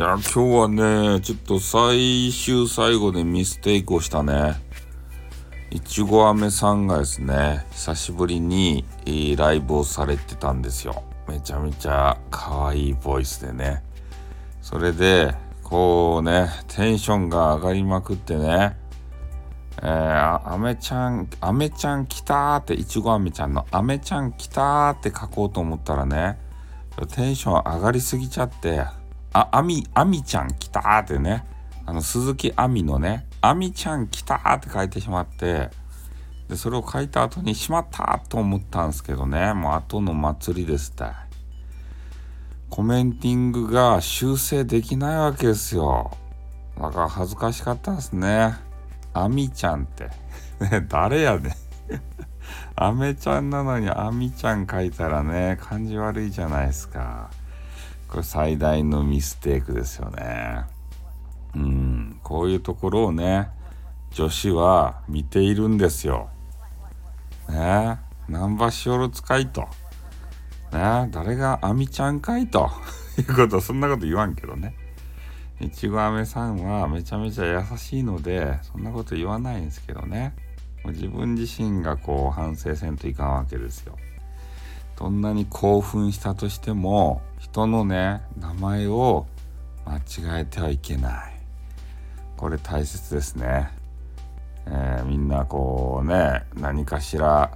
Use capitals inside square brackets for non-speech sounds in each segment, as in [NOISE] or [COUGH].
いや、今日はね、ちょっと最終最後でミステイクをしたね。いちご飴さんがですね、久しぶりに、ライブをされてたんですよ。めちゃめちゃ可愛いボイスでね。それで、こうね、テンションが上がりまくってね、えー、アメちゃん、アメちゃん来たーって、いちごアメちゃんのアメちゃん来たーって書こうと思ったらね、テンション上がりすぎちゃって、あ、アミ、アミちゃん来たーってね、あの、鈴木亜美のね、亜美ちゃん来たーって書いてしまって、で、それを書いた後にしまったと思ったんですけどね、もう後の祭りですって。コメンティングが修正できないわけですよ。だから恥ずかしかったですね。アミちゃんって。[LAUGHS] ね、誰やねん。[LAUGHS] アメちゃんなのにアミちゃん書いたらね、感じ悪いじゃないですか。これ最大のミステイクですよね。うん、こういうところをね、女子は見ているんですよ。ねナンバシオロ使いと。ね誰がアミちゃんかいと [LAUGHS] いうこと、そんなこと言わんけどね。いちごあめさんはめちゃめちゃ優しいので、そんなこと言わないんですけどね。自分自身がこう反省せんといかんわけですよ。どんなに興奮したとしても、人のね、名前を間違えてはいけない。これ大切ですね。えー、みんなこうね何かしら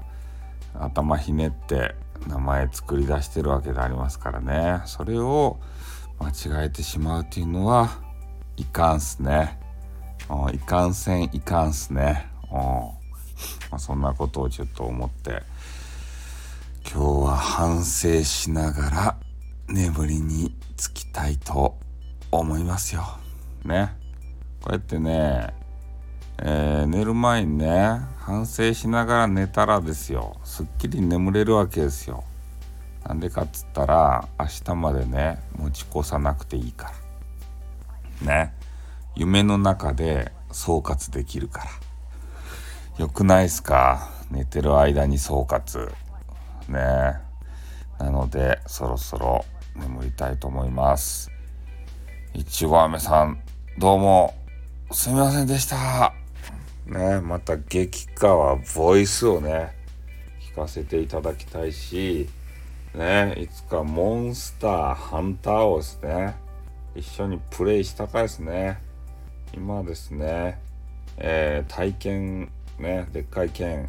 頭ひねって名前作り出してるわけでありますからねそれを間違えてしまうっていうのはいかんすねいかんせんいかんすねまあ、そんなことをちょっと思って今日は反省しながら眠りにつきたいと思いますよ。ね。こうやってねえー、寝る前にね反省しながら寝たらですよ。すっきり眠れるわけですよ。なんでかっつったら明日までね持ち越さなくていいから。ね。夢の中で総括できるから。よくないっすか？寝てる間に総括。ね。なのでそろそろ眠りたいと思います。いちご飴さんどうもすみませんでした。ね、また激川ボイスをね、聞かせていただきたいし、ね、いつかモンスター、ハンターをですね、一緒にプレイしたかですね。今ですね、えー、体験、ね、でっかい剣、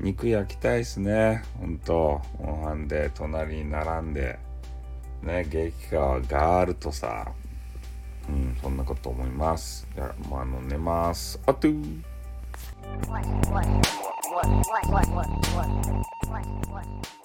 肉焼きたいっすね。ほんと、ご飯で隣に並んで、ね、激川ガールとさ、うん、そんなこと思います。じゃあ、もうあの、寝ます。あとー what, what, what, what, what, what, what, what, what?